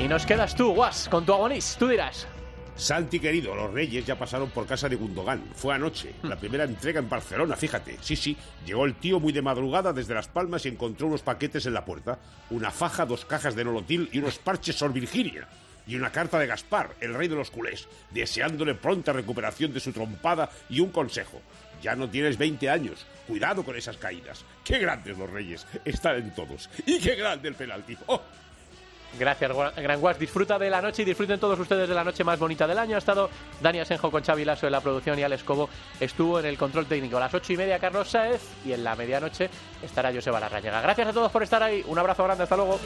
Y nos quedas tú, Guas, con tu agonís. Tú dirás. Santi querido, los Reyes ya pasaron por casa de Gundogan. Fue anoche, Hmm. la primera entrega en Barcelona, fíjate. Sí, sí, llegó el tío muy de madrugada desde Las Palmas y encontró unos paquetes en la puerta. Una faja, dos cajas de nolotil y unos parches Sor Virginia. Y una carta de Gaspar, el rey de los culés, deseándole pronta recuperación de su trompada y un consejo. Ya no tienes 20 años. Cuidado con esas caídas. Qué grandes los Reyes. Están en todos. Y qué grande el penalti. ¡Oh! Gracias, Gran Guas. Disfruta de la noche y disfruten todos ustedes de la noche más bonita del año. Ha estado Dani Asenjo con Xavi Lasso en la producción y Alex Cobo estuvo en el control técnico. A las ocho y media Carlos Saez y en la medianoche estará Joseba Larrañaga. Gracias a todos por estar ahí. Un abrazo grande. Hasta luego.